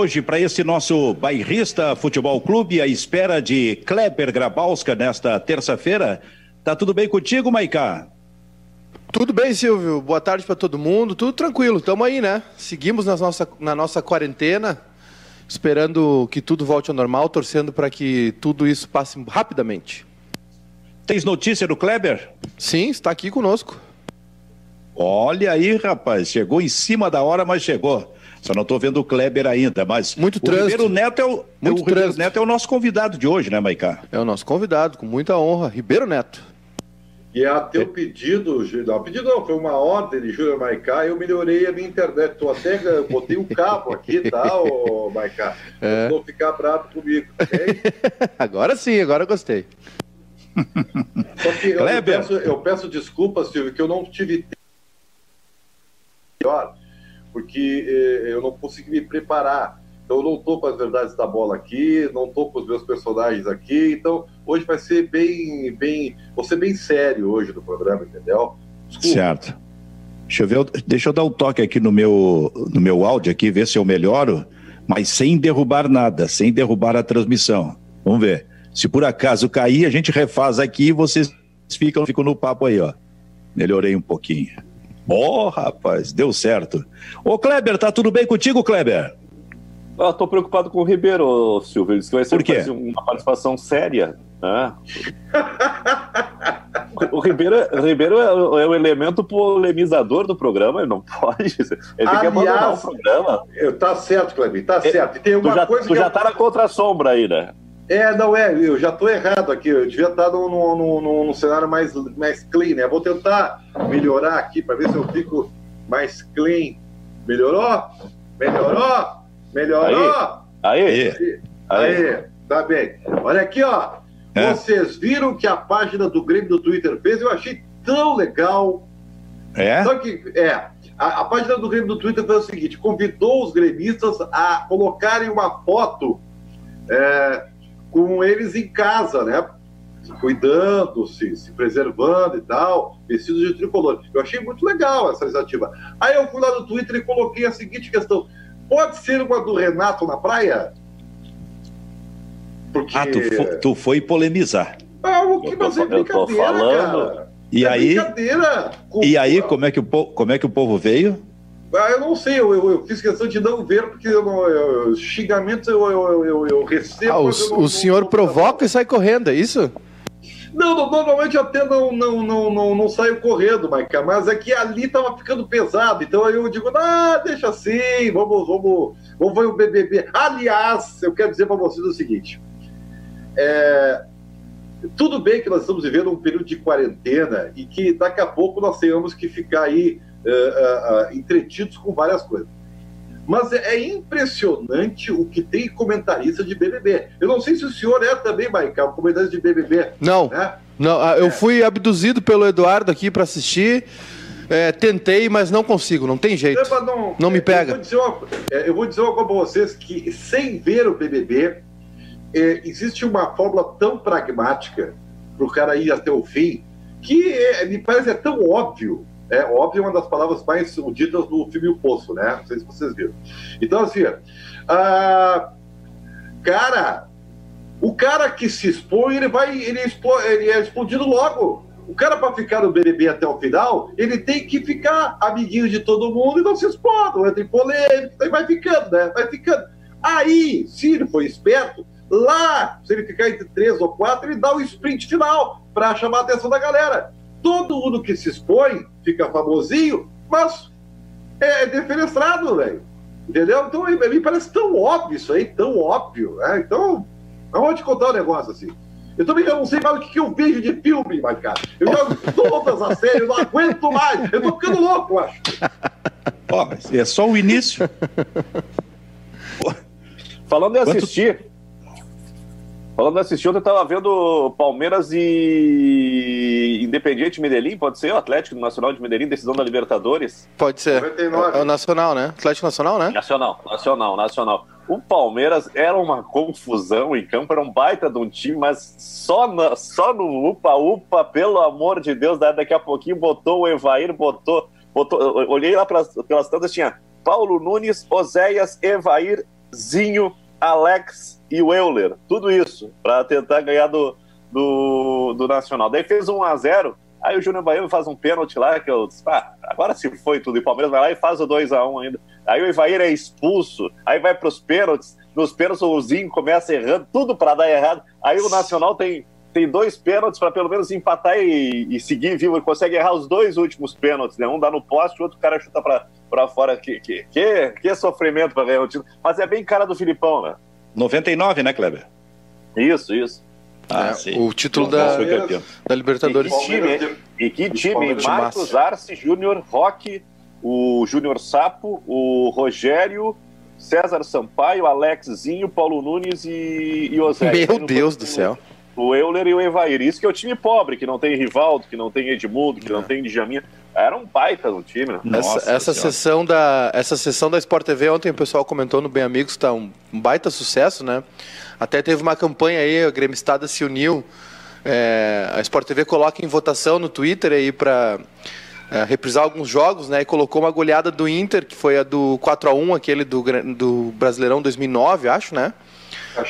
Hoje, para esse nosso bairrista Futebol Clube, à espera de Kleber Grabowska nesta terça-feira. Tá tudo bem contigo, Maicá? Tudo bem, Silvio. Boa tarde para todo mundo. Tudo tranquilo. Estamos aí, né? Seguimos na nossa, na nossa quarentena, esperando que tudo volte ao normal, torcendo para que tudo isso passe rapidamente. Tens notícia do Kleber? Sim, está aqui conosco. Olha aí, rapaz. Chegou em cima da hora, mas chegou. Só não estou vendo o Kleber ainda, mas muito o trânsito. Ribeiro Neto é o, muito o Ribeiro Neto é o nosso convidado de hoje, né, Maicá? É o nosso convidado, com muita honra, Ribeiro Neto. E a teu pedido, não, pedido não, foi uma ordem de Júlio Maicá, eu melhorei a minha internet. Tô até, botei um cabo aqui, tá, ô Maicá? É. Não ficar bravo comigo, ok? agora sim, agora eu gostei. Só que eu, eu, peço, eu peço desculpas, Silvio, que eu não tive tempo porque eh, eu não consegui me preparar. Então, eu não estou com as verdades da bola aqui, não estou com os meus personagens aqui. Então, hoje vai ser bem, bem, vou ser bem sério hoje no programa, entendeu? Desculpa. Certo. Deixa eu, ver, deixa eu dar um toque aqui no meu, no meu áudio aqui, ver se eu melhoro, mas sem derrubar nada, sem derrubar a transmissão. Vamos ver. Se por acaso cair, a gente refaz aqui e vocês ficam, ficam no papo aí, ó. Melhorei um pouquinho. Ó, oh, rapaz, deu certo. Ô, Kleber, tá tudo bem contigo, Kleber? Eu tô preocupado com o Ribeiro, Silvio. Ele disse que vai ser uma participação séria. Né? o Ribeiro, o Ribeiro é, o elemento polemizador do programa, ele não pode. Ele tem que abandonar o programa. Tá certo, Kleber, tá certo. E tem uma tu já, coisa tu já eu... tá na contra-sombra aí, né? É, não é, eu já estou errado aqui, eu devia estar num, num, num, num, cenário mais, mais clean, né? Vou tentar melhorar aqui para ver se eu fico mais clean. Melhorou? Melhorou? Melhorou? Aí, aí, aí, aí. tá bem. Olha aqui, ó. É. Vocês viram que a página do Grêmio do Twitter fez? Eu achei tão legal. É? Só que, é, a, a página do Grêmio do Twitter fez o seguinte: convidou os gremistas a colocarem uma foto. É, com eles em casa, né? Cuidando, se, se preservando e tal, vestidos de tricolor. Eu achei muito legal essa iniciativa. Aí eu fui lá no Twitter e coloquei a seguinte questão: pode ser uma do Renato na praia? Porque... Ah, tu, foi, tu foi polemizar. Ah, o que, mas é brincadeira, cara. E é aí, e aí como, é que o, como é que o povo veio? Ah, eu não sei, eu, eu, eu, fiz questão de não ver, porque eu não, eu, xingamentos eu, eu, eu, recebo. Ah, o, não, o senhor não, provoca e sai correndo, é isso? Não, normalmente eu até não, não, não, não, não saio correndo, Maica, mas é que ali estava ficando pesado, então aí eu digo, ah, deixa assim, vamos, vamos, vamos ver o BBB. Aliás, eu quero dizer para vocês o seguinte, é, tudo bem que nós estamos vivendo um período de quarentena e que daqui a pouco nós tenhamos que ficar aí uh, uh, entretidos com várias coisas. Mas é, é impressionante o que tem comentarista de BBB. Eu não sei se o senhor é também, Maicon, comentarista de BBB. Não. Né? Não, eu é. fui abduzido pelo Eduardo aqui para assistir. É, tentei, mas não consigo, não tem jeito. Não, não me pega. Eu vou dizer uma, eu vou dizer uma coisa para vocês: que sem ver o BBB, é, existe uma fórmula tão pragmática para o cara ir até o fim que é, me parece é tão óbvio é óbvio, uma das palavras mais ditas no filme O Poço, né? Não sei se vocês viram. Então, assim, uh, cara, o cara que se expõe, ele vai, ele, ele é explodido logo. O cara, para ficar no BBB até o final, ele tem que ficar amiguinho de todo mundo e não se expor, não entra em polêmica, e vai ficando, né? Vai ficando. Aí, se ele for esperto, lá, se ele ficar entre três ou quatro, ele dá o sprint final para chamar a atenção da galera. Todo mundo que se expõe fica famosinho, mas é defenestrado, velho. Entendeu? Então, me parece tão óbvio isso aí, tão óbvio. Né? Então, te contar um negócio assim. Eu também não sei mais o que, que eu vejo de filme, mas, cara. Eu jogo todas as séries, eu não aguento mais. Eu tô ficando louco, eu acho. Ó, oh, é só o início. Falando em assistir, Falando assistir, ontem eu tava vendo Palmeiras e Independiente Medellín, pode ser? O Atlético Nacional de Medellín, decisão da Libertadores? Pode ser. 99. É o Nacional, né? Atlético Nacional, né? Nacional, Nacional, Nacional. O Palmeiras era uma confusão em campo, era um baita de um time, mas só, na, só no upa-upa, pelo amor de Deus, daqui a pouquinho botou o Evair, botou. botou olhei lá pras, pelas tantas, tinha Paulo Nunes, Oséias, Evair Zinho, Alex e o Euler. Tudo isso para tentar ganhar do, do, do Nacional. Daí fez 1 a 0 Aí o Júnior Baiano faz um pênalti lá, que eu disse, ah, agora se foi tudo. E o Palmeiras vai lá e faz o 2 a 1 ainda. Aí o Ivair é expulso, aí vai para os pênaltis. Nos pênaltis o Zinho começa errando, tudo para dar errado. Aí o Nacional tem, tem dois pênaltis para pelo menos empatar e, e, seguir vivo. Ele consegue errar os dois últimos pênaltis, né? Um dá no poste, o outro cara chuta para fora. Que, que, que, que sofrimento para ganhar o título. Mas é bem cara do Filipão, né? 99, né, Kleber? Isso, isso. Ah, é, o título da, da Libertadores. E que time, e que time Marcos Arce, Júnior, Roque, o Júnior Sapo, o Rogério, César Sampaio, Alexzinho, Paulo Nunes e, e Osé. Meu Deus do céu. O Euler e o Evair. Isso que é o time pobre, que não tem Rivaldo, que não tem Edmundo, que é. não tem Djaminha. Era um baita no time, né? Nossa, essa, essa sessão da, essa sessão da Sport TV, ontem o pessoal comentou no Bem Amigos, está um, um baita sucesso, né? Até teve uma campanha aí, a Gremistada se uniu. É, a Sport TV coloca em votação no Twitter aí para é, reprisar alguns jogos, né? E colocou uma goleada do Inter, que foi a do 4 a 1 aquele do, do Brasileirão 2009, acho, né?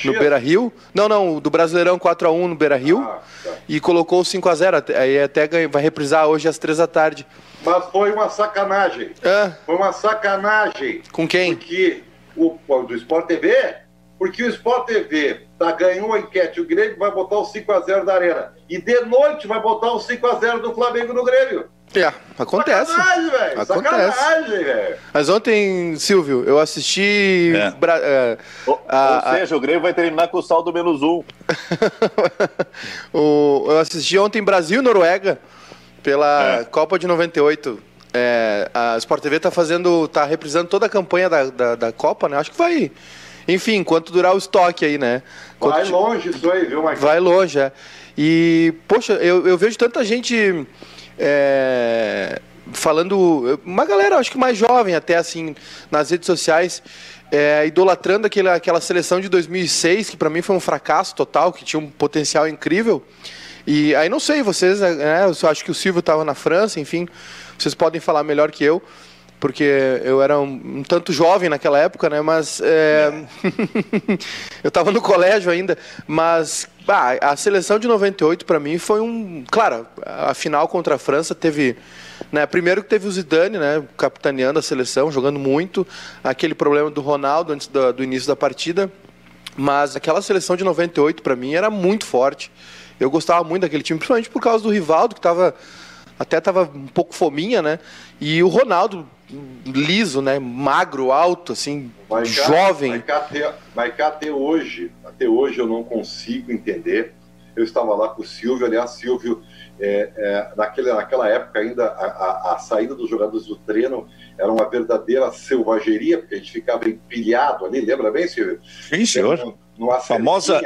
No Beira Rio. Não, não, do Brasileirão 4 a 1 no Beira Rio. Ah, tá. E colocou 5 a 0 Aí até vai reprisar hoje às 3 da tarde. Mas foi uma sacanagem. É. Foi uma sacanagem. Com quem? Porque o do Sport TV porque o Sport TV tá, ganhou a enquete, o Grêmio vai botar o 5x0 da Arena. E de noite vai botar o 5x0 do Flamengo no Grêmio. É, acontece. Sacanagem, velho. Sacanagem, velho. Mas ontem, Silvio, eu assisti. É. Bra... É, ou, a, ou seja, a... o Grêmio vai terminar com o saldo menos um. o, eu assisti ontem Brasil e Noruega pela é. Copa de 98. É, a Sport TV tá fazendo. tá reprisando toda a campanha da, da, da Copa, né? Acho que vai enfim, enquanto durar o estoque aí, né? Quanto vai longe isso aí, viu, Marcos? Vai longe, é. E, poxa, eu, eu vejo tanta gente é, falando. Uma galera, acho que mais jovem até, assim, nas redes sociais. É, idolatrando aquela, aquela seleção de 2006, que para mim foi um fracasso total, que tinha um potencial incrível. E aí não sei, vocês, né, eu acho que o Silvio estava na França, enfim, vocês podem falar melhor que eu porque eu era um, um, tanto jovem naquela época, né? Mas é... eu estava no colégio ainda, mas a seleção de 98 para mim foi um, claro, a final contra a França teve, né? Primeiro que teve o Zidane, né? Capitaneando a seleção, jogando muito, aquele problema do Ronaldo antes do, do início da partida, mas aquela seleção de 98 para mim era muito forte. Eu gostava muito daquele time, principalmente por causa do Rivaldo que estava até estava um pouco fominha, né? E o Ronaldo liso, né? Magro, alto, assim, vai cá, jovem. Vai cá, até, vai cá até hoje, até hoje eu não consigo entender. Eu estava lá com o Silvio, aliás, Silvio, é, é, naquele, naquela época ainda a, a, a, saída dos jogadores do treino era uma verdadeira selvageria, porque a gente ficava empilhado ali, lembra bem, Silvio? Sim, senhor. Numa famosa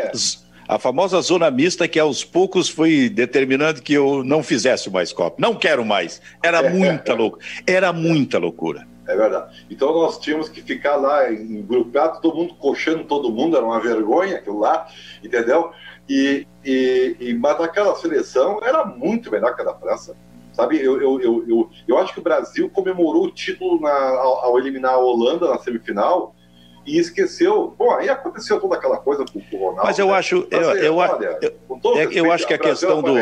a famosa zona mista que aos poucos foi determinando que eu não fizesse mais Copa. Não quero mais. Era é. muita loucura. Era muita loucura. É verdade. Então nós tínhamos que ficar lá grupado, todo mundo coxando todo mundo, era uma vergonha aquilo lá, entendeu? E, e, e, mas aquela seleção era muito melhor que a da França. Sabe, eu, eu, eu, eu, eu acho que o Brasil comemorou o título na, ao, ao eliminar a Holanda na semifinal, e esqueceu. Bom, aí aconteceu toda aquela coisa com o Ronaldo. Mas eu né? acho, eu, eu, eu, é, eu acho que a questão do,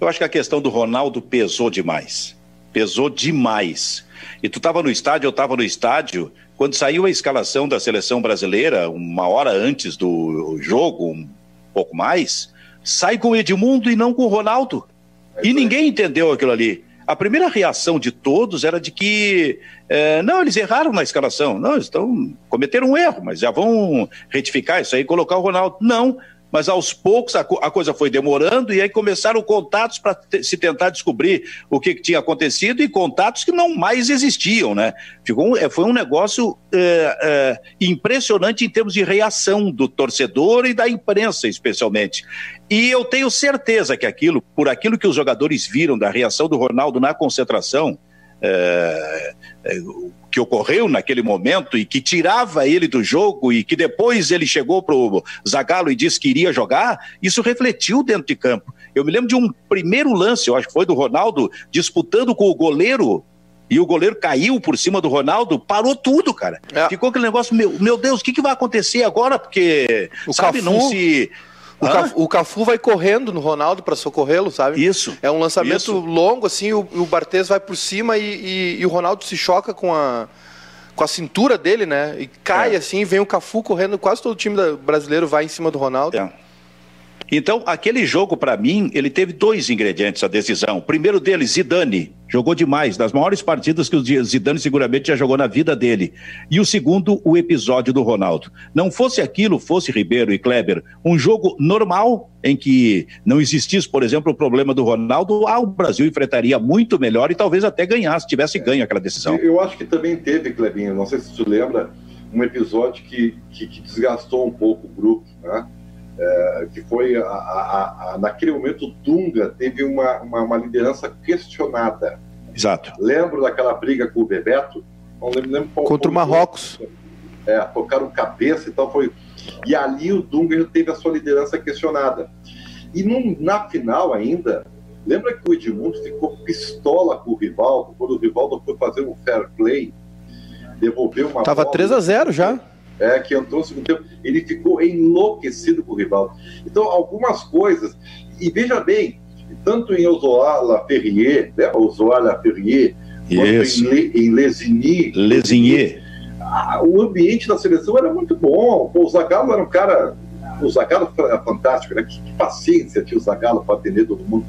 eu acho que a questão do Ronaldo pesou demais, pesou demais. E tu estava no estádio, eu estava no estádio. Quando saiu a escalação da seleção brasileira, uma hora antes do jogo, um pouco mais, sai com o Edmundo e não com o Ronaldo. É e ninguém entendeu aquilo ali. A primeira reação de todos era de que, é, não, eles erraram na escalação. Não, estão, cometeram um erro, mas já vão retificar isso aí e colocar o Ronaldo. Não, mas aos poucos a, a coisa foi demorando e aí começaram contatos para se tentar descobrir o que, que, tinha acontecido e contatos que não mais existiam, né? Ficou, é, foi um negócio é, é, impressionante em termos de reação do torcedor e da imprensa, especialmente. E eu tenho certeza que aquilo, por aquilo que os jogadores viram da reação do Ronaldo na concentração, é, é, que ocorreu naquele momento e que tirava ele do jogo e que depois ele chegou para o Zagallo e disse que iria jogar, isso refletiu dentro de campo. Eu me lembro de um primeiro lance, eu acho que foi do Ronaldo, disputando com o goleiro e o goleiro caiu por cima do Ronaldo, parou tudo, cara. É. Ficou aquele negócio, meu, meu Deus, o que, que vai acontecer agora? Porque, o sabe, Cafu, não se... O Cafu, o Cafu, vai correndo no Ronaldo para socorrê-lo, sabe? Isso. É um lançamento isso. longo, assim, o, o Barthez vai por cima e, e, e, o Ronaldo se choca com a, com a cintura dele, né? E cai é. assim, vem o Cafu correndo, quase todo o time brasileiro vai em cima do Ronaldo. É. Então, aquele jogo, para mim, ele teve dois ingredientes a decisão. O primeiro deles, Zidane, jogou demais, das maiores partidas que o Zidane seguramente já jogou na vida dele. E o segundo, o episódio do Ronaldo. Não fosse aquilo, fosse Ribeiro e Kleber, um jogo normal em que não existisse, por exemplo, o problema do Ronaldo, ah, o Brasil enfrentaria muito melhor e talvez até ganhasse, tivesse ganho aquela decisão. Eu acho que também teve, Clebinho, não sei se você lembra, um episódio que, que, que desgastou um pouco o grupo, né? É, que foi a, a, a, naquele momento Dunga teve uma, uma, uma, liderança questionada. Exato. Lembro daquela briga com o Bebeto? Não lembro, lembro qual, Contra o Marrocos. É, tocaram cabeça e tal. Foi... E ali o Dunga teve a sua liderança questionada. E num, na final ainda, lembra que o Edmundo ficou pistola com o Rivaldo, quando o Rivaldo foi fazer um fair play, devolveu uma Tava bola, 3 a 0 já é, que entrou no segundo tempo, ele ficou enlouquecido com o Rivaldo. Então, algumas coisas, e veja bem, tanto em Ozoala Ferrier, né, Ozoala Ferrier, Isso. quanto em, Le, em Lesigny, Lesigny, o ambiente da seleção era muito bom. O Zagallo era um cara o Zagallo é fantástico, né? Que, que paciência tinha o Zagallo para atender todo mundo.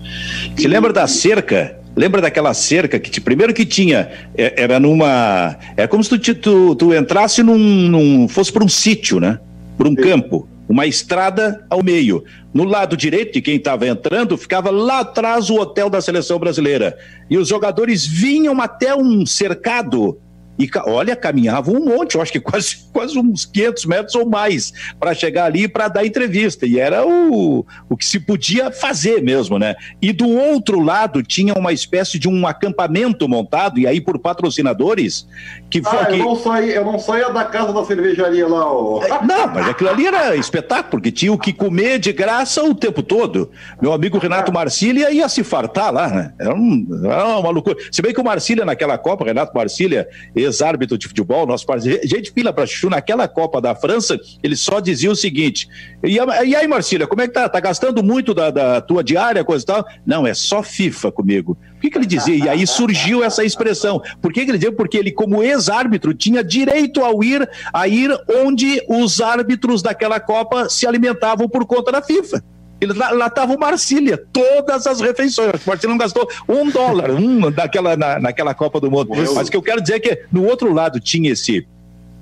Se lembra da cerca? Lembra daquela cerca que primeiro que tinha é, era numa é como se tu, tu, tu entrasse num, num fosse para um sítio, né? Para um Sim. campo, uma estrada ao meio. No lado direito de quem estava entrando ficava lá atrás o hotel da seleção brasileira e os jogadores vinham até um cercado e olha, caminhavam um monte, eu acho que quase, quase uns 500 metros ou mais, para chegar ali para dar entrevista. E era o, o que se podia fazer mesmo, né? E do outro lado tinha uma espécie de um acampamento montado, e aí por patrocinadores, que foi. Ah, eu, não saía, eu não saía da casa da cervejaria lá. Ó. É, não, mas aquilo ali era espetáculo, porque tinha o que comer de graça o tempo todo. Meu amigo Renato Marcília ia se fartar lá, né? Era, um, era uma loucura. Se bem que o Marcília naquela Copa, Renato Marcília ex-árbitro de futebol, nosso parceiro, gente fila para chuchu, naquela Copa da França, ele só dizia o seguinte: e, e aí, Marcília, como é que tá? Tá gastando muito da, da tua diária, coisa e tal? Não, é só FIFA comigo. Por que, que ele dizia? E aí surgiu essa expressão. Por que, que ele dizia? Porque ele, como ex-árbitro, tinha direito ao ir, a ir onde os árbitros daquela Copa se alimentavam por conta da FIFA. Ele, lá estava o Marcília, todas as refeições. O Marcília não gastou um dólar um, daquela, na, naquela Copa do Mundo. Mas o que eu quero dizer é que no outro lado tinha esse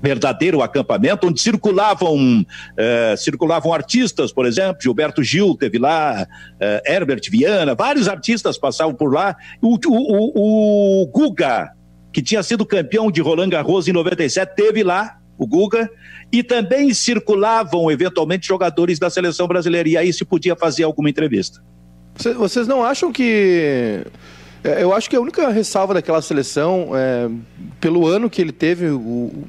verdadeiro acampamento onde circulavam uh, circulavam artistas, por exemplo, Gilberto Gil teve lá, uh, Herbert Viana, vários artistas passavam por lá. O, o, o, o Guga, que tinha sido campeão de Roland Garros em 97, teve lá o Guga, e também circulavam eventualmente jogadores da seleção brasileira, e aí se podia fazer alguma entrevista. Vocês não acham que. É, eu acho que a única ressalva daquela seleção, é, pelo ano que ele teve, o,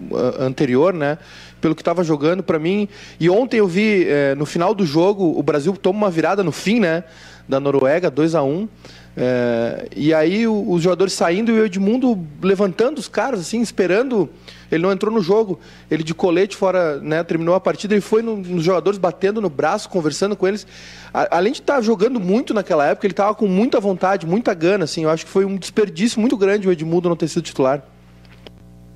o anterior, né? Pelo que estava jogando, para mim. E ontem eu vi, é, no final do jogo, o Brasil toma uma virada no fim, né? Da Noruega, 2 a 1 um, é, e aí o, os jogadores saindo e o Edmundo levantando os caras, assim, esperando. Ele não entrou no jogo. Ele de colete fora, né, terminou a partida. Ele foi no, nos jogadores batendo no braço, conversando com eles. A, além de estar tá jogando muito naquela época, ele estava com muita vontade, muita gana. Assim, eu acho que foi um desperdício muito grande o Edmundo não ter sido titular.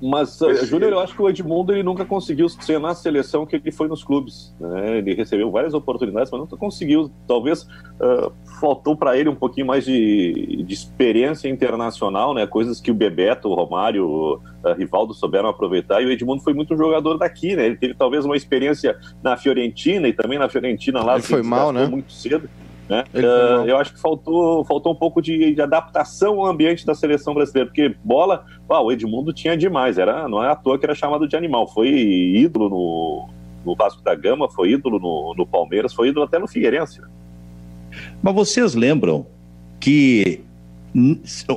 Mas, uh, Júnior, eu acho que o Edmundo ele nunca conseguiu ser na seleção que ele foi nos clubes. Né? Ele recebeu várias oportunidades, mas nunca conseguiu. Talvez uh, faltou para ele um pouquinho mais de, de, experiência internacional, né? coisas que o Bebeto, o Romário, o uh, Rivaldo souberam aproveitar. E o Edmundo foi muito jogador daqui. Né? Ele teve talvez uma experiência na Fiorentina e também na Fiorentina lá. Ele foi mal, né? Muito cedo. Né? Uh, eu acho que faltou, faltou um pouco de, de, adaptação ao ambiente da seleção brasileira, porque bola, uau, o Edmundo tinha demais, era, não é à toa que era chamado de animal, foi ídolo no, no Vasco da Gama, foi ídolo no, no Palmeiras, foi ídolo até no Figueirense. Mas vocês lembram que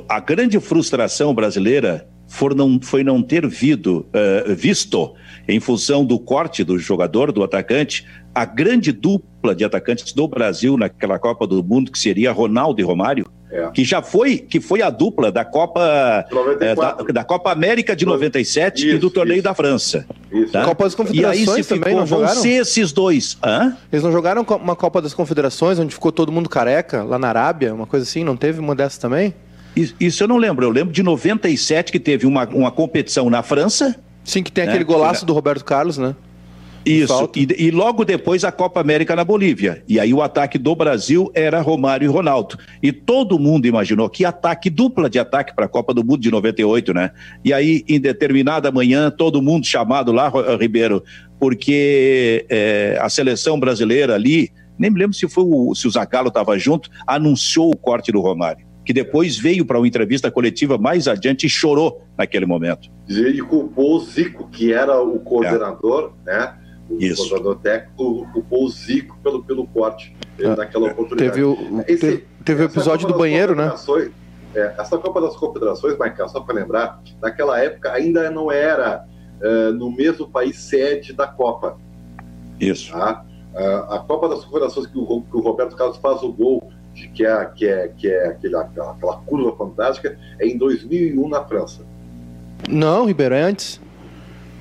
a grande frustração brasileira for não, foi não ter vido, uh, visto, em função do corte do jogador, do atacante, a grande dupla de atacantes do Brasil naquela Copa do Mundo, que seria Ronaldo e Romário, é. que já foi, que foi a dupla da Copa, é, da, da, Copa América de 97 isso, e do torneio isso. da França. Isso. Tá? Copa das Confederações e aí se também ficou, não jogaram? Vão ser esses dois. Hã? Eles não jogaram uma Copa das Confederações onde ficou todo mundo careca, lá na Arábia, uma coisa assim? Não teve uma dessas também? Isso eu não lembro. Eu lembro de 97 que teve uma, uma competição na França. Sim, que tem né? aquele golaço do Roberto Carlos, né? Isso, e, e, logo depois a Copa América na Bolívia. E aí o ataque do Brasil era Romário e Ronaldo. E todo mundo imaginou que ataque, dupla de ataque para a Copa do Mundo de 98, né? E aí, em determinada manhã, todo mundo chamado lá, Ribeiro, porque é, a seleção brasileira ali, nem me lembro se, foi o, se o Zagallo estava junto, anunciou o corte do Romário que depois veio para uma entrevista coletiva mais adiante e chorou naquele momento. E culpou o Zico, que era o coordenador, é. né? o Isso. coordenador técnico culpou o Zico pelo, pelo corte ah, naquela oportunidade. Teve o, Esse, teve, teve o episódio do banheiro, né? É, essa Copa das Confederações, Michael, só para lembrar, naquela época ainda não era uh, no mesmo país sede da Copa. Isso. Tá? Uh, a Copa das Confederações que o, que o, Roberto Carlos faz o gol, de, que é, que é, que é aquela, aquela curva fantástica, é em 2001 na França. Não, Ribeiro, é antes.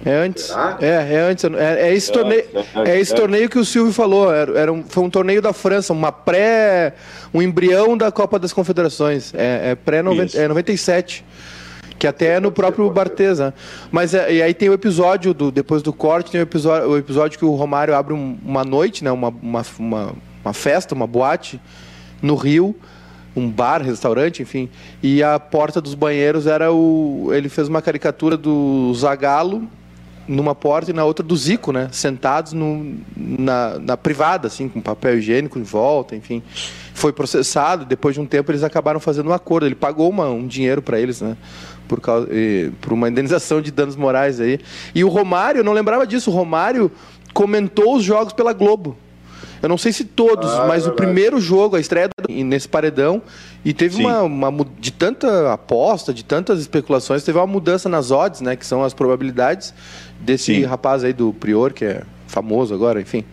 É antes. Será? É, é antes. É, é esse, é, torneio, é, é esse torneio que o Silvio falou. Era, era um, foi um torneio da França, uma pré. um embrião da Copa das Confederações. É, é pré-97. Que até é no próprio Bartesa. Né? Mas é, e aí tem o episódio, do, depois do corte, tem o episódio, o episódio que o Romário abre um, uma noite, né, uma, uma, uma, uma festa, uma boate no Rio um bar, restaurante, enfim. E a porta dos banheiros era o. Ele fez uma caricatura do Zagalo numa porta e na outra do Zico, né? Sentados no, na, na privada, assim, com papel higiênico em volta, enfim. Foi processado, depois de um tempo eles acabaram fazendo um acordo. Ele pagou uma, um dinheiro para eles, né? Por, causa, e, por uma indenização de danos morais aí. E o Romário, eu não lembrava disso, o Romário comentou os jogos pela Globo. Eu não sei se todos, ah, mas é o primeiro jogo, a estreia nesse paredão, e teve uma, uma, de tanta aposta, de tantas especulações, teve uma mudança nas odds, né? Que são as probabilidades desse Sim. rapaz aí do Prior, que é famoso agora, enfim.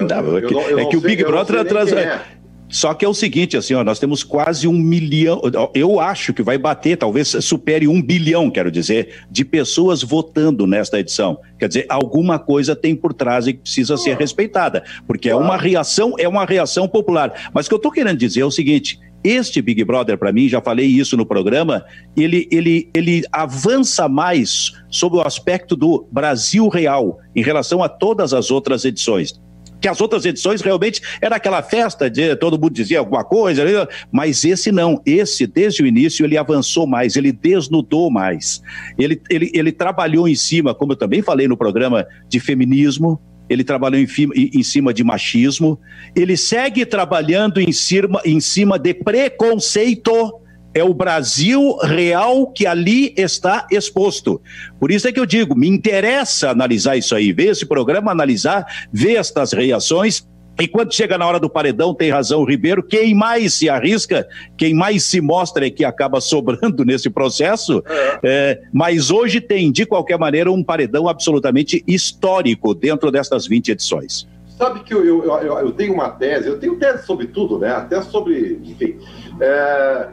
não, é que, eu, eu é que o Big Brother atrasa. É. Só que é o seguinte, assim, ó, nós temos quase um milhão, eu acho que vai bater, talvez supere um bilhão, quero dizer, de pessoas votando nesta edição. Quer dizer, alguma coisa tem por trás e que precisa ser respeitada, porque é uma reação, é uma reação popular. Mas o que eu estou querendo dizer é o seguinte: este Big Brother, para mim, já falei isso no programa, ele, ele, ele avança mais sobre o aspecto do Brasil real em relação a todas as outras edições que as outras edições realmente era aquela festa de todo mundo dizia alguma coisa, mas esse não, esse desde o início ele avançou mais, ele desnudou mais, ele, ele, ele trabalhou em cima, como eu também falei no programa, de feminismo, ele trabalhou em, em, cima de machismo, ele segue trabalhando em cima, em cima de preconceito é o Brasil real que ali está exposto. Por isso é que eu digo, me interessa analisar isso aí, ver esse programa, analisar, ver estas reações. E quando chega na hora do paredão, tem razão o Ribeiro, quem mais se arrisca, quem mais se mostra é que acaba sobrando nesse processo. É. É, mas hoje tem, de qualquer maneira, um paredão absolutamente histórico dentro destas 20 edições. Sabe que eu, eu, eu, eu tenho uma tese, eu tenho tese sobre tudo, né? Até sobre, enfim. É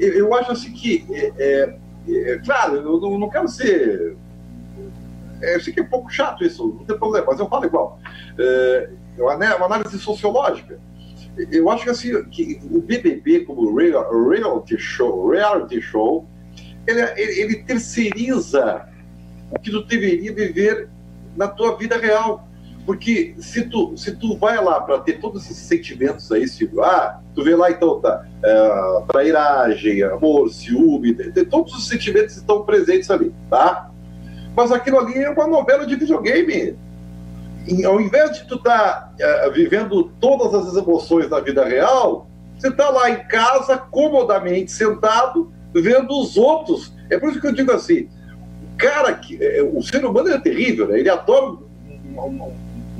eu, eu acho assim que, é, é, é claro, eu não, não, quero ser. É, eu sei que é um pouco chato isso, não tem problema, mas eu falo igual. É, uma, uma análise sociológica. Eu acho que assim, que o BBB como real, reality show, reality show, ele, ele terceiriza o que tu deveria viver na tua vida real. Porque se tu, se tu vai lá para ter todos esses sentimentos aí, se, ah, tu vê lá então, tá, é, trairagem, amor, ciúme, todos os sentimentos estão presentes ali, tá? Mas aquilo ali é uma novela de videogame. E, ao invés de tu estar tá, é, vivendo todas as emoções da vida real, você está lá em casa, comodamente, sentado, vendo os outros. É por isso que eu digo assim, o cara, que, é, o ser humano é terrível, né? Ele adora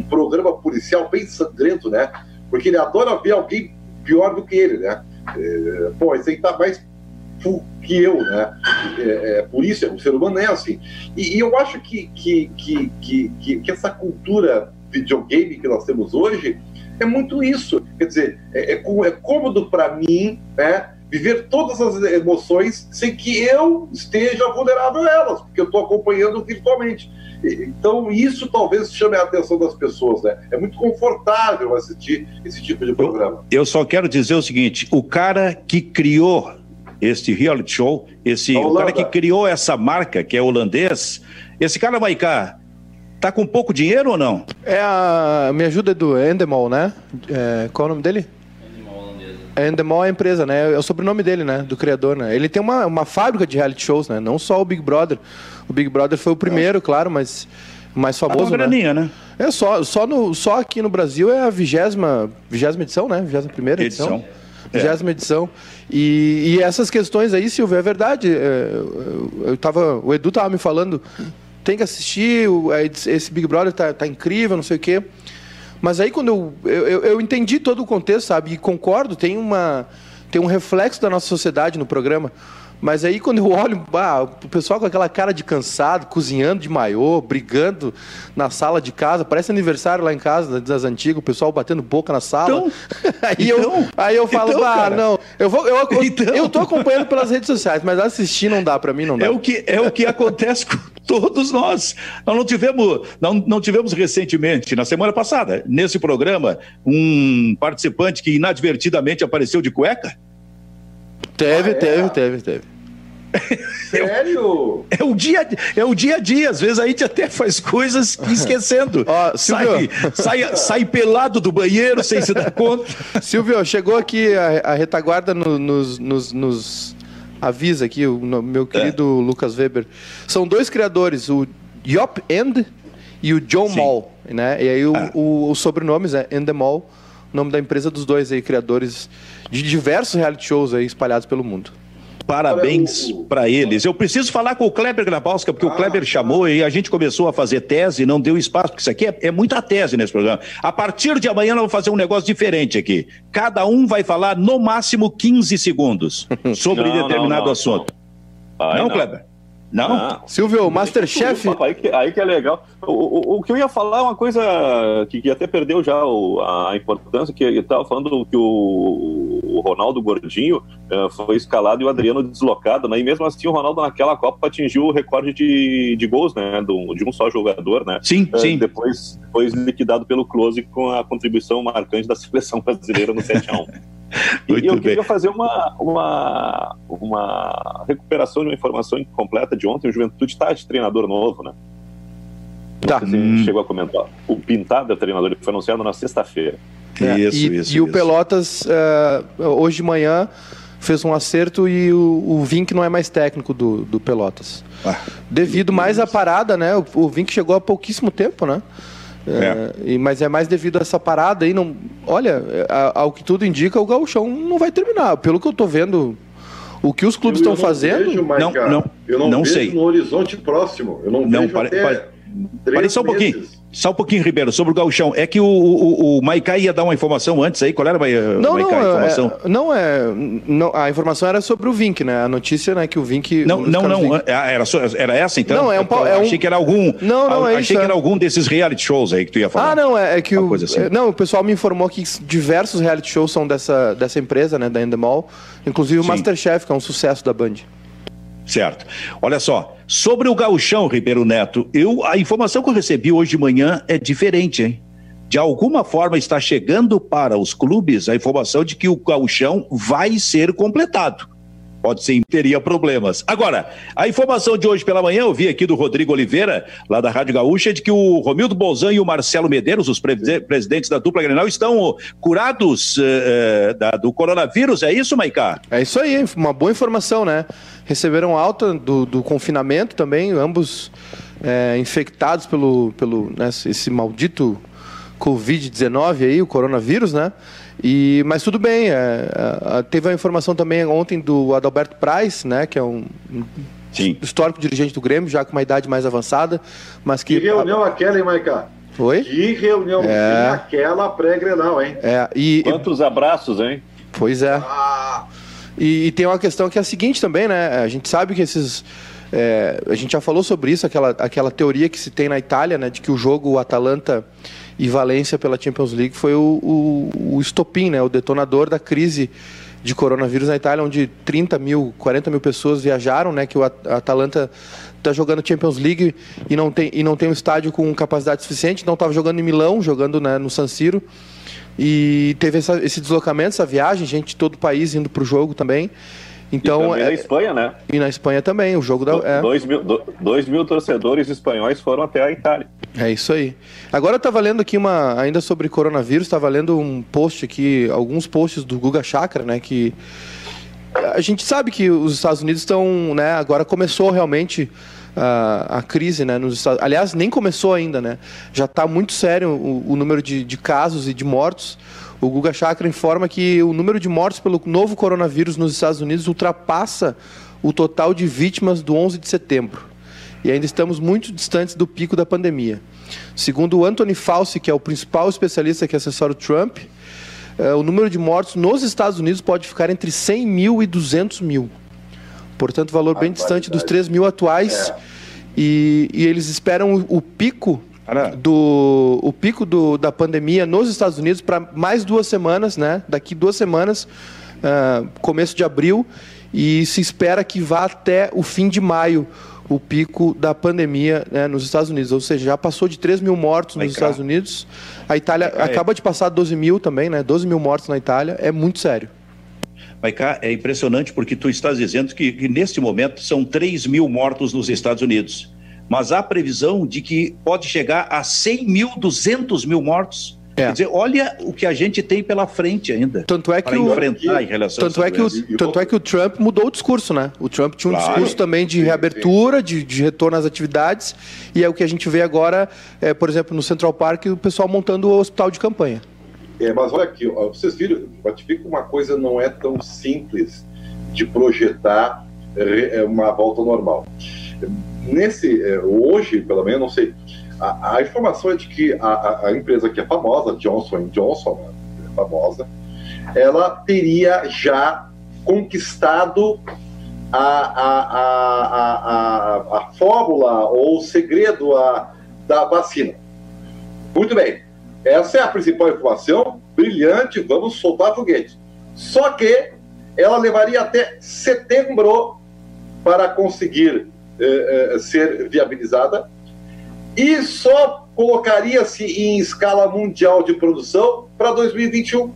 um programa policial bem sangrento, né? Porque ele adora ver alguém pior do que ele, né? É, pô, esse aí tá mais que eu, né? É, é, por isso, o ser humano é assim. E, e eu acho que, que, que, que, que essa cultura videogame que nós temos hoje, é muito isso. Quer dizer, é, é, é cômodo para mim né, viver todas as emoções sem que eu esteja vulnerável a elas, porque eu estou acompanhando virtualmente. Então, isso talvez chame a atenção das pessoas, né? É muito confortável assistir esse tipo de programa. Eu, eu só quero dizer o seguinte: o cara que criou este reality show, esse, o cara que criou essa marca, que é holandês, esse cara, Maicá, tá com pouco dinheiro ou não? É a. Me ajuda do Endemol, né? É, qual é o nome dele? Endemol é a empresa, né? É o sobrenome dele, né? Do criador, né? Ele tem uma, uma fábrica de reality shows, né? Não só o Big Brother. O Big Brother foi o primeiro, é. claro, mas mais famoso, tá uma graninha, né? né? É só, só, no, só aqui no Brasil é a vigésima, vigésima edição, né? Vigésima primeira edição. edição. Vigésima é. edição. E, e, essas questões aí, Silvio, é verdade. É, eu tava, o Edu tava me falando, tem que assistir, esse Big Brother tá, tá incrível, não sei o quê. Mas aí quando eu, eu, eu entendi todo o contexto, sabe? E concordo, tem, uma, tem um reflexo da nossa sociedade no programa. Mas aí quando eu olho, ah, o pessoal com aquela cara de cansado, cozinhando de maiô, brigando na sala de casa, parece aniversário lá em casa das antigas, o pessoal batendo boca na sala. Então, aí, então, eu, aí eu falo, então, ah, cara, não, eu vou, eu, eu, então. eu tô acompanhando pelas redes sociais, mas assistir não dá para mim, não dá. É o que é o que acontece com todos nós. Nós não tivemos, não, não tivemos recentemente, na semana passada, nesse programa, um participante que inadvertidamente apareceu de cueca. Teve, ah, é? teve, teve, teve. Sério? É, o dia, é o dia a dia. Às vezes a gente até faz coisas esquecendo. Ó, sai, sai, sai, pelado do banheiro sem se dar conta. Silvio, chegou aqui a, a retaguarda no, nos, nos, nos, avisa aqui, o meu querido é. Lucas Weber. São dois criadores, o Yop End e o John Sim. Mall. Né? E aí o, ah. o, os sobrenomes é Endemol, nome da empresa dos dois aí, criadores de diversos reality shows aí espalhados pelo mundo. Parabéns para eles. Eu preciso falar com o Kleber Grabowska, porque ah, o Kleber chamou e a gente começou a fazer tese, não deu espaço, porque isso aqui é, é, muita tese nesse programa. A partir de amanhã nós vamos fazer um negócio diferente aqui. Cada um vai falar no máximo 15 segundos sobre não, determinado não, não, assunto. Não, não Kleber? Não? Ah, Silvio, Masterchef. Aí que, aí que é legal. O, o, o, que eu ia falar é uma coisa que, que até perdeu já o, a importância, que eu estava falando que o, o Ronaldo Gordinho uh, foi escalado e o Adriano deslocado, né? E mesmo assim o Ronaldo naquela Copa atingiu o recorde de, de gols, né? Do, de um só jogador, né? Sim, uh, sim. Depois, depois liquidado pelo Close com a contribuição marcante da seleção brasileira no 7x1. e eu bem. queria fazer uma, uma, uma recuperação de uma informação incompleta de ontem. O Juventude está de treinador novo, né? Tá. Você hum. chegou a comentar. O Pintado é treinador, foi anunciado na sexta-feira. É, isso, e, isso. E isso. o Pelotas, uh, hoje de manhã, fez um acerto e o, o Vink não é mais técnico do, do Pelotas. Ah, Devido mais à parada, né? O, o Vink chegou há pouquíssimo tempo, né? É. É, mas é mais devido a essa parada aí. Não, olha, ao que tudo indica, o gauchão não vai terminar. Pelo que eu tô vendo, o que os clubes estão fazendo. Vejo, não, não, eu não, não vejo sei. no horizonte próximo. Eu não, não vejo pare, até pare, pare só um pouquinho. Só um pouquinho, Ribeiro, sobre o gauchão. É que o, o, o Maicá ia dar uma informação antes aí. Qual era, não, Maicá, não, a informação? É, não, é, não, a informação era sobre o Vink, né? A notícia, né, que o Vink... Não, não, não. Ah, era, era essa, então? Não, é um... É um... Achei que era algum... Não, não, é Achei isso, que era é. algum desses reality shows aí que tu ia falar. Ah, não, é, é que o... Assim. Não, o pessoal me informou que diversos reality shows são dessa, dessa empresa, né, da Endemol. Inclusive o Sim. Masterchef, que é um sucesso da Band. Certo. Olha só, sobre o gauchão, Ribeiro Neto, eu, a informação que eu recebi hoje de manhã é diferente, hein? De alguma forma está chegando para os clubes a informação de que o gauchão vai ser completado. Pode ser, teria problemas. Agora, a informação de hoje pela manhã, eu vi aqui do Rodrigo Oliveira, lá da Rádio Gaúcha, de que o Romildo Bolzan e o Marcelo Medeiros, os presidentes da dupla Grenal, estão curados uh, da, do coronavírus. É isso, Maicá? É isso aí, uma boa informação, né? Receberam alta do, do confinamento também, ambos é, infectados pelo, pelo né, esse maldito Covid-19 aí, o coronavírus, né? E, mas tudo bem, é, é, teve a informação também ontem do Adalberto Price, né, que é um, Sim. histórico dirigente do Grêmio, já com uma idade mais avançada, mas que... Que reunião aquela, hein, Maica? Oi? Que reunião é... aquela pré-Grenal, hein? É, e... Quantos abraços, hein? Pois é. Ah. E, e, tem uma questão que é a seguinte também, né? A gente sabe que esses... É, a gente já falou sobre isso, aquela, aquela teoria que se tem na Itália, né, de que o jogo o Atalanta e Valência pela Champions League foi o, o, o estopim, né, o detonador da crise de coronavírus na Itália, onde 30 mil, 40 mil pessoas viajaram, né, que o Atalanta está jogando Champions League e não tem, e não tem um estádio com capacidade suficiente, então estava jogando em Milão, jogando né, no San Siro, e teve essa, esse deslocamento, essa viagem, gente de todo o país indo para o jogo também. Então, e é, na Espanha, né? E na Espanha também, o jogo da. É. Dois, mil, do, dois mil torcedores espanhóis foram até a Itália. É isso aí. Agora eu estava lendo aqui uma. Ainda sobre coronavírus, estava lendo um post aqui, alguns posts do Guga Chakra, né? Que a gente sabe que os Estados Unidos estão, né? Agora começou realmente a, a crise, né? Nos Estados, aliás, nem começou ainda, né? Já está muito sério o, o número de, de casos e de mortos. O Guga Chakra informa que o número de mortos pelo novo coronavírus nos Estados Unidos ultrapassa o total de vítimas do 11 de setembro. E ainda estamos muito distantes do pico da pandemia. Segundo o Anthony Fauci, que é o principal especialista que assessora o Trump, eh, o número de mortos nos Estados Unidos pode ficar entre 100 mil e 200 mil. Portanto, valor bem distante dos 3 mil atuais. É. E, e, eles esperam o, o pico do o pico do, da pandemia nos Estados Unidos para mais duas semanas, né? Daqui duas semanas, uh, começo de abril, e se espera que vá até o fim de maio o pico da pandemia né, nos Estados Unidos. Ou seja, já passou de 3 mil mortos nos Estados Unidos. A Itália acaba de passar 12 mil também, né? 12 mil mortos na Itália. É muito sério. Maiká, é impressionante porque tu estás dizendo que, que neste momento são 3 mil mortos nos Estados Unidos mas há previsão de que pode chegar a 100 mil, 200 mil mortos. É. Quer dizer, olha o que a gente tem pela frente ainda. Tanto é que o enfrentar em relação tanto é que o, tanto é que o Trump mudou o discurso, né? O Trump tinha um claro. discurso também de reabertura, de, de, retorno às atividades, e é o que a gente vê agora, é, por exemplo, no Central Park, o pessoal montando o hospital de campanha. É, mas olha aqui, ó, vocês viram, ratifica uma coisa não é tão simples de projetar é, uma volta normal nesse é, hoje, pelo menos, não sei. A, a informação é de que a, a, empresa que é famosa, Johnson Johnson, né, é famosa, ela teria já conquistado a, a, a, a, a fórmula ou o segredo a, da vacina. Muito bem. Essa é a principal informação. Brilhante, vamos soltar foguete. Só que ela levaria até setembro para conseguir eh, eh, ser viabilizada e só colocaria-se em escala mundial de produção para 2021.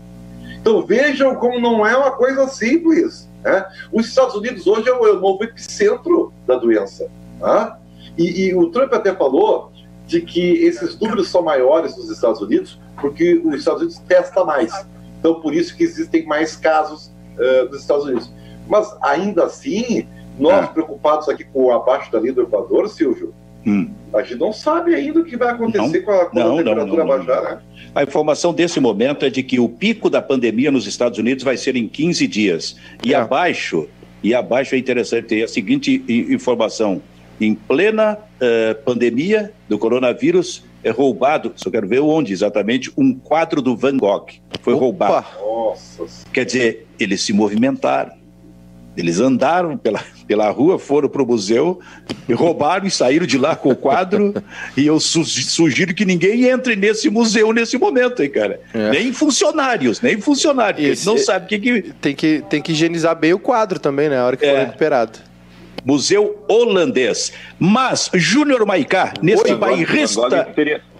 Então vejam como não é uma coisa simples. Né? Os Estados Unidos hoje é o, é o novo epicentro da doença. Tá? E, e, o Trump até falou de que esses números são maiores nos Estados Unidos porque os Estados Unidos testa mais. Então por isso que existem mais casos uh, nos Estados Unidos. Mas ainda assim, nós, é. preocupados aqui com o abaixo da linha do Equador, Silvio, hum. a gente não sabe ainda o que vai acontecer não, com a, com não, a temperatura não, baixar, né? A informação desse momento é de que o pico da pandemia nos Estados Unidos vai ser em 15 dias. E é. abaixo, e abaixo é interessante ter a seguinte informação. Em plena uh, pandemia do coronavírus, é roubado, só quero ver onde exatamente, um quadro do Van Gogh. Foi Opa. roubado. Nossa. Quer dizer, eles se movimentaram eles andaram pela, pela rua, foram para o museu, roubaram e saíram de lá com o quadro. e eu su sugiro que ninguém entre nesse museu nesse momento, hein, cara? É. Nem funcionários, nem funcionários. Esse, não sabe o que, que. Tem que Tem que higienizar bem o quadro também, né? A hora que é. for recuperado. Museu holandês. Mas, Júnior Maicá, nesse Oi, bairrista. Teria Hã?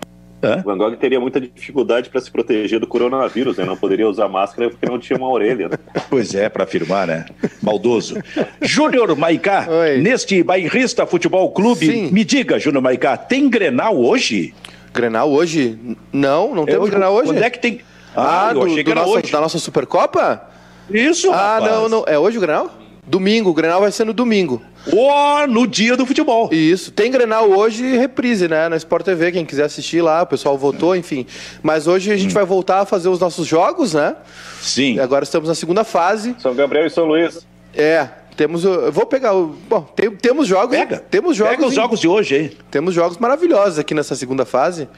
O Van Gogh teria muita dificuldade para se proteger do coronavírus, né? Não poderia usar máscara porque não tinha uma orelha. Né? Pois é, para afirmar, né? Maldoso. Júnior Maicá, Oi. neste Bairrista Futebol Clube, Sim. me diga, Júnior Maicá, tem Grenal hoje? Grenal hoje? Não, não temos Grenal hoje. Onde é que tem? Ah, ah do, do nossa, hoje. da nossa Supercopa? Isso, Ah, rapaz. não, não. É hoje o Grenal? Domingo, o Grenal vai ser no domingo. Oh, no dia do futebol. Isso. Tem Grenal hoje e reprise, né? Na Sport TV, quem quiser assistir lá, o pessoal votou, enfim. Mas hoje a gente hum. vai voltar a fazer os nossos jogos, né? Sim. E agora estamos na segunda fase. São Gabriel e São Luís. É. Temos, eu vou pegar o. Bom, tem, temos jogos. Pega. Temos jogos. Pega os jogos de hoje aí. Temos jogos maravilhosos aqui nessa segunda fase.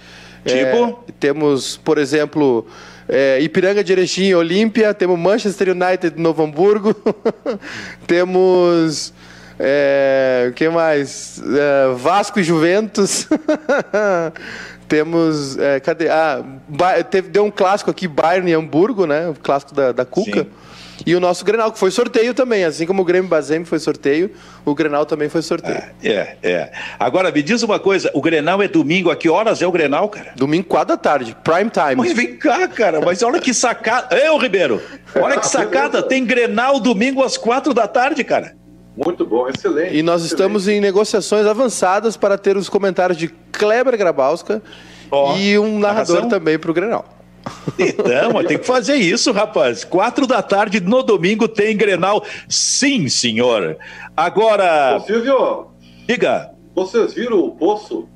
Tipo? É, temos, por exemplo, é, Ipiranga de Erechim e Olímpia, temos Manchester United de Novo Hamburgo, temos. É, o que mais? É, Vasco e Juventus. Temos. É, cadê? Ah, teve, deu um clássico aqui, Bayern e Hamburgo, né? O clássico da, da Cuca. Sim. E o nosso Grenal, que foi sorteio também. Assim como o Grêmio Bazem foi sorteio, o Grenal também foi sorteio. É, é, é. Agora, me diz uma coisa: o Grenal é domingo. A que horas é o Grenal, cara? Domingo, 4 da tarde, prime time. Mas vem cá, cara. Mas olha que sacada. Ô Ribeiro, olha que sacada. Tem Grenal domingo às 4 da tarde, cara. Muito bom, excelente. E nós excelente. estamos em negociações avançadas para ter os comentários de Kleber Grabowska oh, e um narrador também para o Grenal. Então, tem que fazer isso, rapaz. Quatro da tarde no domingo tem Grenal. Sim, senhor. Agora. Ô, Silvio. Diga. Vocês viram o poço?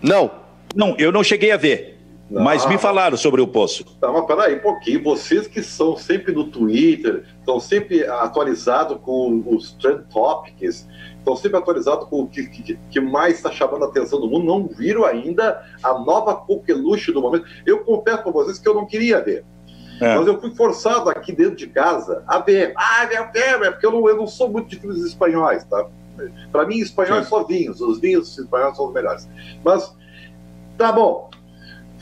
Não. Não, eu não cheguei a ver. Não. Mas me falaram sobre o poço. Tá, mas peraí um pouquinho. Vocês que são sempre no Twitter, estão sempre atualizados com os trend topics, estão sempre atualizados com o que, que, que mais está chamando a atenção do mundo, não viram ainda a nova coqueluche do momento. Eu confesso para vocês que eu não queria ver. É. Mas eu fui forçado aqui dentro de casa a ver. Ah, eu quero, é porque eu não, eu não sou muito de filmes espanhóis, tá? Para mim, espanhóis só vinhos. Os vinhos espanhóis são os melhores. Mas, tá bom.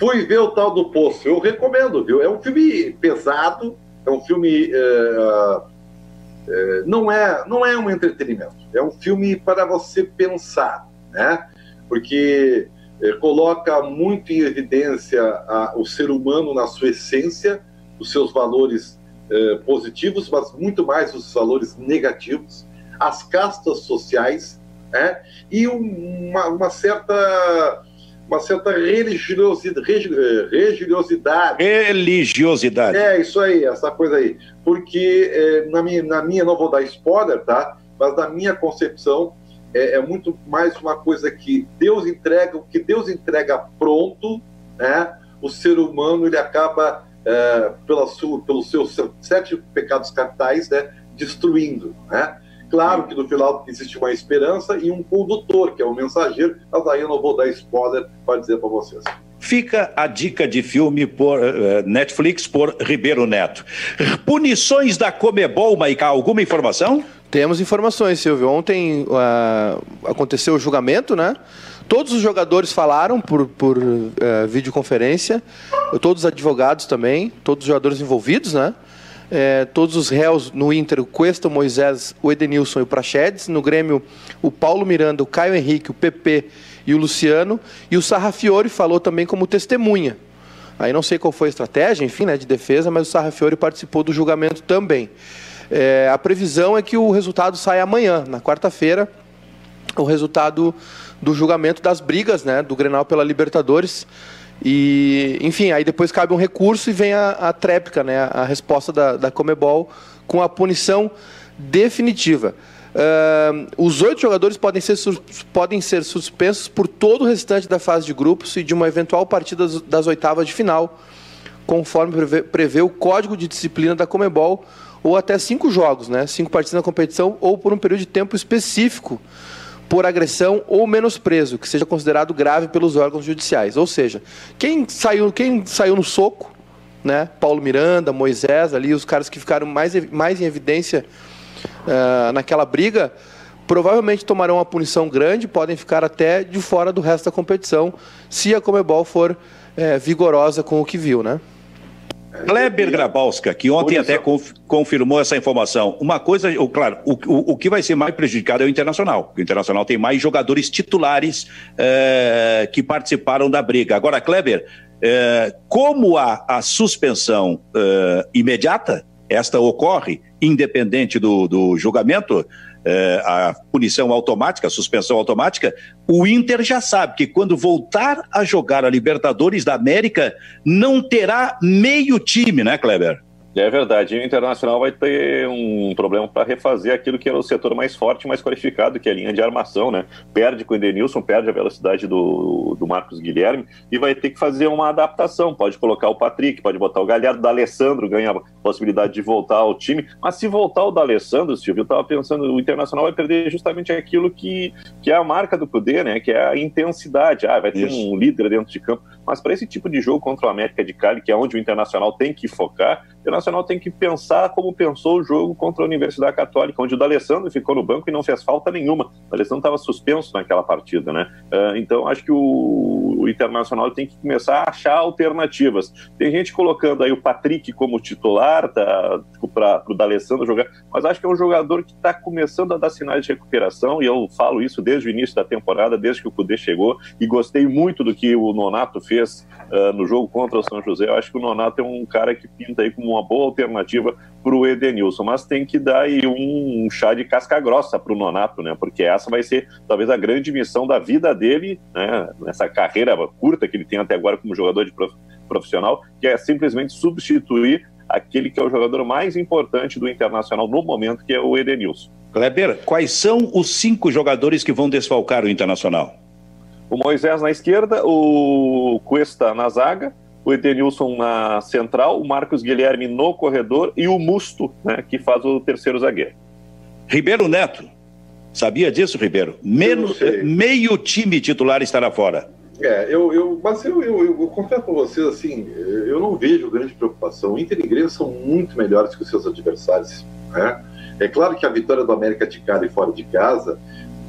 Fui ver o tal do Poço. Eu recomendo, viu? É um filme pesado, é um filme. É, é, não, é, não é um entretenimento, é um filme para você pensar, né? Porque é, coloca muito em evidência a, o ser humano na sua essência, os seus valores positivos, mas muito mais os valores negativos, as castas sociais, né? e uma, uma certa uma certa religiosidade, religiosidade. Religiosidade. É, isso aí, essa coisa aí. Porque é, na, minha, na minha, não vou dar spoiler, tá? Mas na minha concepção, é, é, muito mais uma coisa que Deus entrega, o que Deus entrega pronto, né? O ser humano, ele acaba, é, pela sua, pelos seus sete pecados capitais, né? Destruindo, né? Claro que no final existe uma esperança e um condutor, que é o mensageiro, mas aí eu não vou dar spoiler para dizer para vocês. Fica a dica de filme por uh, Netflix por Ribeiro Neto. Punições da Comebol, Maicá, alguma informação? Temos informações, Silvio. Ontem uh, aconteceu o julgamento, né? Todos os jogadores falaram por, por uh, videoconferência, todos os advogados também, todos os jogadores envolvidos, né? É, todos os réus no Inter, o Cuesta, o Moisés, o Edenilson e o Prachedes. No Grêmio, o Paulo Miranda, o Caio Henrique, o PP e o Luciano. E o Sarrafiore falou também como testemunha. Aí não sei qual foi a estratégia, enfim, né, de defesa, mas o Sarrafiore participou do julgamento também. É, a previsão é que o resultado saia amanhã, na quarta-feira, o resultado do julgamento das brigas né, do Grenal pela Libertadores. E, enfim, aí depois cabe um recurso e vem a, a tréplica, né, a, resposta da, da Comebol com a punição definitiva. Uh, os oito jogadores podem ser, podem ser suspensos por todo o restante da fase de grupos e de uma eventual partida das, oitavas de final, conforme prevê, prevê, o Código de Disciplina da Comebol, ou até cinco jogos, né, cinco partidas na competição, ou por um período de tempo específico por agressão ou menosprezo, que seja considerado grave pelos órgãos judiciais. Ou seja, quem saiu, quem saiu no soco, né? Paulo Miranda, Moisés, ali, os caras que ficaram mais, mais em evidência uh, naquela briga, provavelmente tomarão uma punição grande, podem ficar até de fora do resto da competição, se a Comebol for é, vigorosa com o que viu, né? Kleber Grabowska, que ontem até conf, confirmou essa informação. Uma coisa, claro, o, o, o, que vai ser mais prejudicado é o Internacional. O Internacional tem mais jogadores titulares é, que participaram da briga. Agora, Kleber, é, como a, a suspensão é, imediata, esta ocorre, independente do, do julgamento, é, a punição automática, a suspensão automática, o Inter já sabe que quando voltar a jogar a Libertadores da América, não terá meio time, né, Kleber? É verdade. E o Internacional vai ter um problema para refazer aquilo que era o setor mais forte, mais qualificado, que é a linha de armação, né? Perde com o Edenilson, perde a velocidade do, do Marcos Guilherme e vai ter que fazer uma adaptação. Pode colocar o Patrick, pode botar o Galhardo, o D'Alessandro ganha a possibilidade de voltar ao time. Mas se voltar o D'Alessandro, Silvio, eu estava pensando, o Internacional vai perder justamente aquilo que, que é a marca do Cudê, né? Que é a intensidade. Ah, vai ter Isso. um líder dentro de campo. Mas para esse tipo de jogo contra o América de Cali, que é onde o Internacional tem que focar, o Internacional tem que pensar como pensou o jogo contra a Universidade Católica, onde o D'Alessandro ficou no banco e não fez falta nenhuma. O D'Alessandro estava suspenso naquela partida, né? Uh, então, acho que o, o Internacional tem que começar a achar alternativas. Tem gente colocando aí o Patrick como titular tá, para o D'Alessandro jogar, mas acho que é um jogador que está começando a dar sinais de recuperação, e eu falo isso desde o início da temporada, desde que o Cudê chegou, e gostei muito do que o Nonato fez uh, no jogo contra o São José. Eu acho que o Nonato é um cara que pinta aí como uma boa alternativa para o Edenilson, mas tem que dar aí um, um chá de casca grossa para o Nonato, né? Porque essa vai ser talvez a grande missão da vida dele, né? Nessa carreira curta que ele tem até agora como jogador de prof, profissional, que é simplesmente substituir aquele que é o jogador mais importante do Internacional no momento, que é o Edenilson. Kleber, quais são os cinco jogadores que vão desfalcar o Internacional? O Moisés na esquerda, o Cuesta na zaga, o Edenilson na central, o Marcos Guilherme no corredor e o Musto, né, que faz o terceiro zagueiro. Ribeiro Neto. Sabia disso, Ribeiro? Menos, meio time titular estará fora. É, eu, eu, mas eu, eu, eu, eu confesso para vocês, assim, eu não vejo grande preocupação. O Inter e Grêmio são muito melhores que os seus adversários. Né? É claro que a vitória do América de casa e fora de casa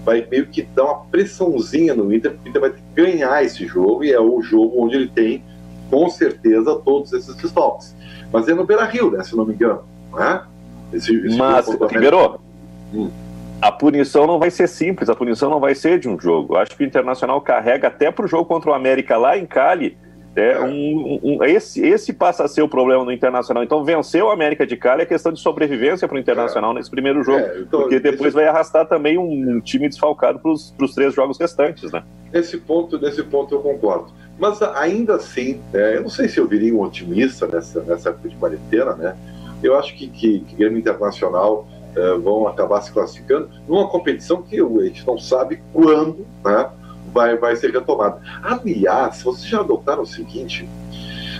vai meio que dar uma pressãozinha no Inter, porque o Inter vai ter que ganhar esse jogo, e é o jogo onde ele tem com certeza todos esses desfalques. Mas é no Beira Rio, né? Se não me engano. Né? Esse, esse Mas, Ribeiro, hum. a punição não vai ser simples, a punição não vai ser de um jogo. Acho que o Internacional carrega até para o jogo contra o América lá em Cali. É, é. Um, um, esse, esse passa a ser o problema do Internacional. Então, vencer o América de Cali é questão de sobrevivência para o Internacional é. nesse primeiro jogo, é, então, porque depois esse... vai arrastar também um, time desfalcado para os três jogos restantes, né? Nesse ponto, nesse ponto eu concordo. Mas ainda assim, é, eu não sei se eu viria um otimista nessa, nessa época de quarentena, né? Eu acho que, que, que Grêmio Internacional é, vão acabar se classificando numa competição que a gente não sabe quando né, vai, vai ser retomada. Aliás, vocês já adotaram o seguinte: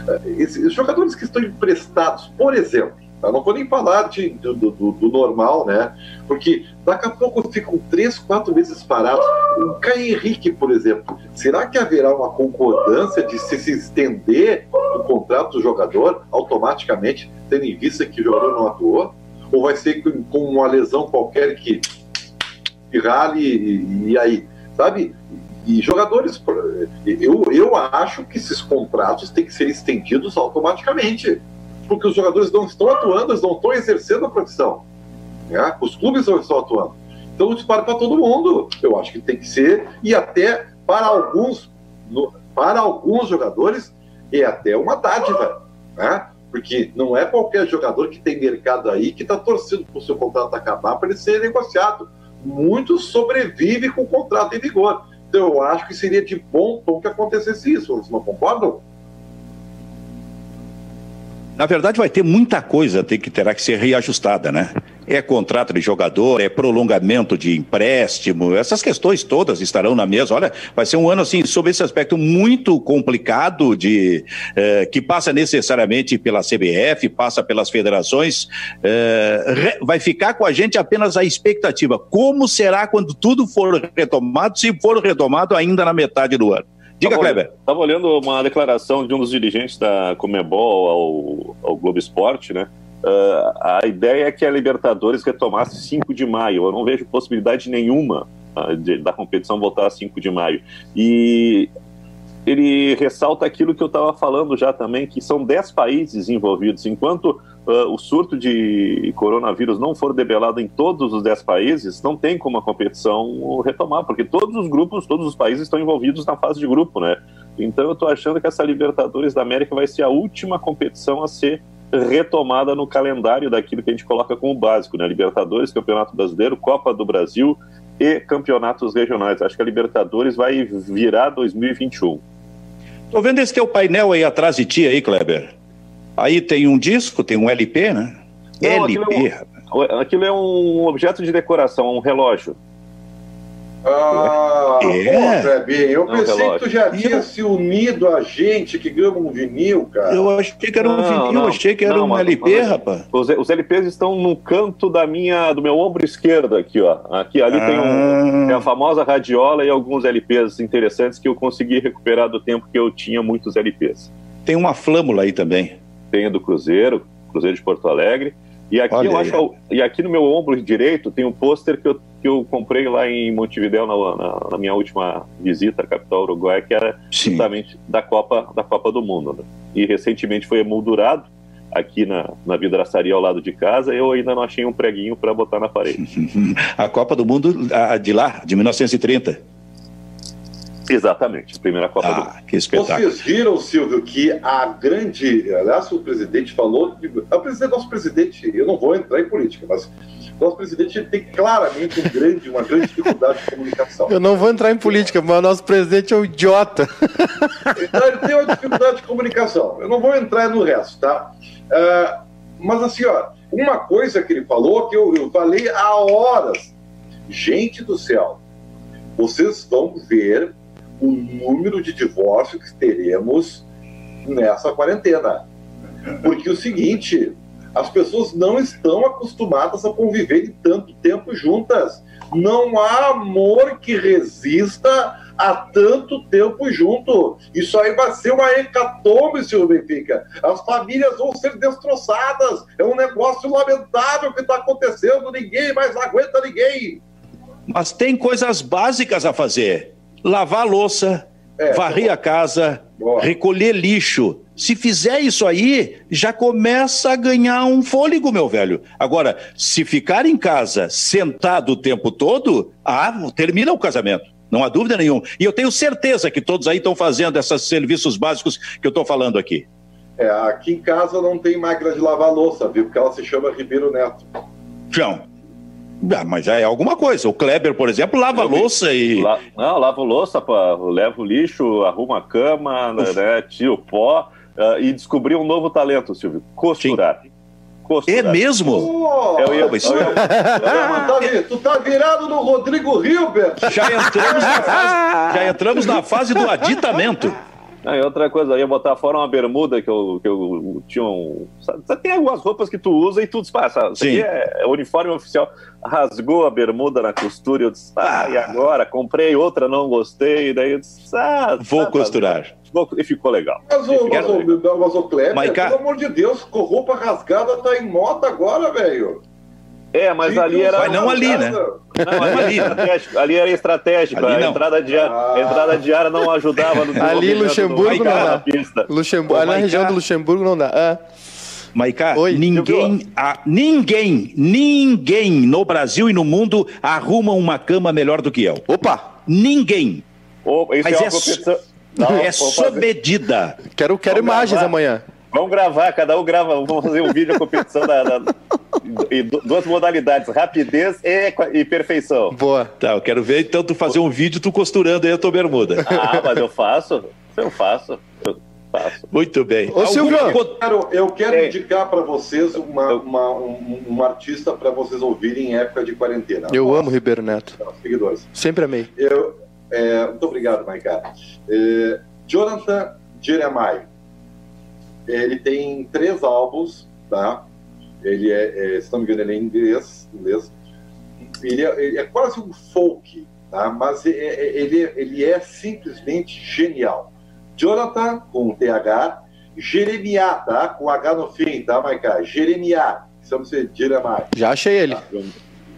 é, esses jogadores que estão emprestados, por exemplo, eu não vou nem falar de, do, do, do, normal, né? Porque daqui a pouco ficam três, quatro meses parados. O Caio Henrique, por exemplo, será que haverá uma concordância de se, se estender o contrato do jogador automaticamente, tendo em vista que o jogador não atuou? Ou vai ser com, com uma lesão qualquer que, que rale e, e aí? Sabe? E jogadores, eu, eu acho que esses contratos têm que ser estendidos automaticamente porque os jogadores não estão atuando, eles não estão exercendo a profissão. Né? Os clubes não estão atuando. Então, isso para todo mundo. Eu acho que tem que ser, e até para alguns, para alguns jogadores, é até uma dádiva. Né? Porque não é qualquer jogador que tem mercado aí que está torcendo para o seu contrato acabar para ele ser negociado. Muitos sobrevivem com o contrato em vigor. Então, eu acho que seria de bom tom que acontecesse isso. Vocês não concordam? Na verdade, vai ter muita coisa que terá que ser reajustada, né? É contrato de jogador, é prolongamento de empréstimo, essas questões todas estarão na mesa. Olha, vai ser um ano, assim, sob esse aspecto muito complicado, de eh, que passa necessariamente pela CBF, passa pelas federações. Eh, vai ficar com a gente apenas a expectativa. Como será quando tudo for retomado, se for retomado ainda na metade do ano? Diga, tava, Kleber. Estava olhando uma declaração de um dos dirigentes da Comebol ao, ao Globo Esporte, né? Uh, a ideia é que a Libertadores retomasse 5 de maio. Eu não vejo possibilidade nenhuma uh, de, da competição voltar a 5 de maio. E ele ressalta aquilo que eu estava falando já também, que são 10 países envolvidos. Enquanto uh, o surto de coronavírus não for debelado em todos os 10 países, não tem como a competição retomar, porque todos os grupos, todos os países estão envolvidos na fase de grupo, né? Então eu estou achando que essa Libertadores da América vai ser a última competição a ser retomada no calendário daquilo que a gente coloca como básico, né? Libertadores, Campeonato Brasileiro, Copa do Brasil e campeonatos regionais. Acho que a Libertadores vai virar 2021. Tô vendo esse teu painel aí atrás de ti aí, Kleber. Aí tem um disco, tem um LP, né? Não, LP. Aquilo é, um, aquilo é um objeto de decoração, um relógio. Ah, é. pô, bem. eu não, pensei relógio. que tu já tinha eu... se unido a gente que ganhou um vinil, cara. Eu achei que era um não, vinil, não, achei que era um LP, rapaz. Os, os, LPs estão no canto da minha, do meu ombro esquerdo aqui, ó. Aqui, ali ah. tem, um, tem a famosa radiola e alguns LPs interessantes que eu consegui recuperar do tempo que eu tinha muitos LPs. Tem uma flâmula aí também. Tem a do Cruzeiro, Cruzeiro de Porto Alegre. E aqui, eu acho, e aqui no meu ombro direito tem um pôster que eu que eu comprei lá em Montevideo na, na, na minha última visita à capital uruguaia, que era Sim. justamente da Copa, da Copa do Mundo. Né? E recentemente foi emoldurado aqui na, na vidraçaria ao lado de casa, eu ainda não achei um preguinho para botar na parede. a Copa do Mundo a, de lá, de 1930. Exatamente, primeira Copa ah, do Mundo. Que espetáculo. Vocês viram, Silvio, que a grande. Aliás, o presidente falou. O presidente, nosso presidente, eu não vou entrar em política, mas nosso presidente tem claramente um grande, uma grande dificuldade de comunicação. Eu não vou entrar em política, mas o nosso presidente é um idiota. Então, ele tem uma dificuldade de comunicação. Eu não vou entrar no resto, tá? Uh, mas assim, ó, uma coisa que ele falou que eu, eu falei há horas. Gente do céu, vocês vão ver o número de divórcios que teremos nessa quarentena. Porque o seguinte, as pessoas não estão acostumadas a conviver tanto tempo juntas. Não há amor que resista a tanto tempo junto. Isso aí vai ser uma hecatombe, senhor Benfica. As famílias vão ser destroçadas. É um negócio lamentável que está acontecendo. Ninguém mais aguenta ninguém. Mas tem coisas básicas a fazer: lavar a louça, é, varrer tá a casa, boa. recolher lixo. Se fizer isso aí, já começa a ganhar um fôlego, meu velho. Agora, se ficar em casa sentado o tempo todo, ah, termina o casamento. Não há dúvida nenhuma. E eu tenho certeza que todos aí estão fazendo esses serviços básicos que eu estou falando aqui. É, aqui em casa não tem máquina de lavar louça, viu? Porque ela se chama Ribeiro Neto. João, ah, mas já é alguma coisa. O Kleber, por exemplo, lava louça e. La... Não, lava louça, pá, leva o lixo, arruma a cama, né, tira o pó uh, e descobri um novo talento, Silvio: costurar. Costurar. É mesmo? Oh, eu ia, eu ia, eu ia... tu tá virado no Rodrigo Hilbert. Já entramos na fase, já entramos na fase do aditamento. Não, e outra coisa, eu ia botar fora uma bermuda que eu, que eu tinha um. Você tem algumas roupas que tu usa e tudo passa. Sim. É, é uniforme oficial. Rasgou a bermuda na costura, eu disse, ah, e agora? Comprei outra, não gostei. Daí eu disse, ah, vou tá, costurar. Vou, e ficou legal. Mas, o, mas, o, mas o Kleber, Maica... pelo amor de Deus, com roupa rasgada tá em moda agora, velho. É, mas ali era. Mas não ali, né? Não, ali, ali era estratégico. Ali a, entrada de ar, ah. a entrada de ar não ajudava no Ali Luxemburgo não dá. Luxemburgo, ali na região do Luxemburgo não dá. Ah. Maiká, ninguém, a, ninguém, ninguém no Brasil e no mundo arruma uma cama melhor do que eu. Opa! Ninguém. Oh, isso Mas é, é, não, é sob medida. Quero, quero imagens amanhã. Vamos gravar, cada um grava, vamos fazer um vídeo competição da, da, e duas modalidades, rapidez e, e, perfeição. Boa. Tá, eu quero ver então tu fazer um vídeo tu costurando aí a tua bermuda. Ah, mas eu faço, eu faço. Eu faço. Muito bem. Ô, Silvio, eu quero, eu quero é. indicar para vocês uma, uma um, um, artista para vocês ouvirem em época de quarentena. Eu Nossa. amo Ribeiro Neto. Seguidores. Sempre amei. Eu, é, muito obrigado, Maiká. É, Jonathan Jeremiah ele tem três álbuns, tá? Ele é, é se não me engano, ele é inglês, inglês. Ele é, ele é quase um folk, tá? Mas é, é, ele, ele é simplesmente genial. Jonathan, com TH, Jeremiah, tá? Com H no fim, tá, Maica? Jeremiah, chama ser Jeremiah. Já achei ele. Tá?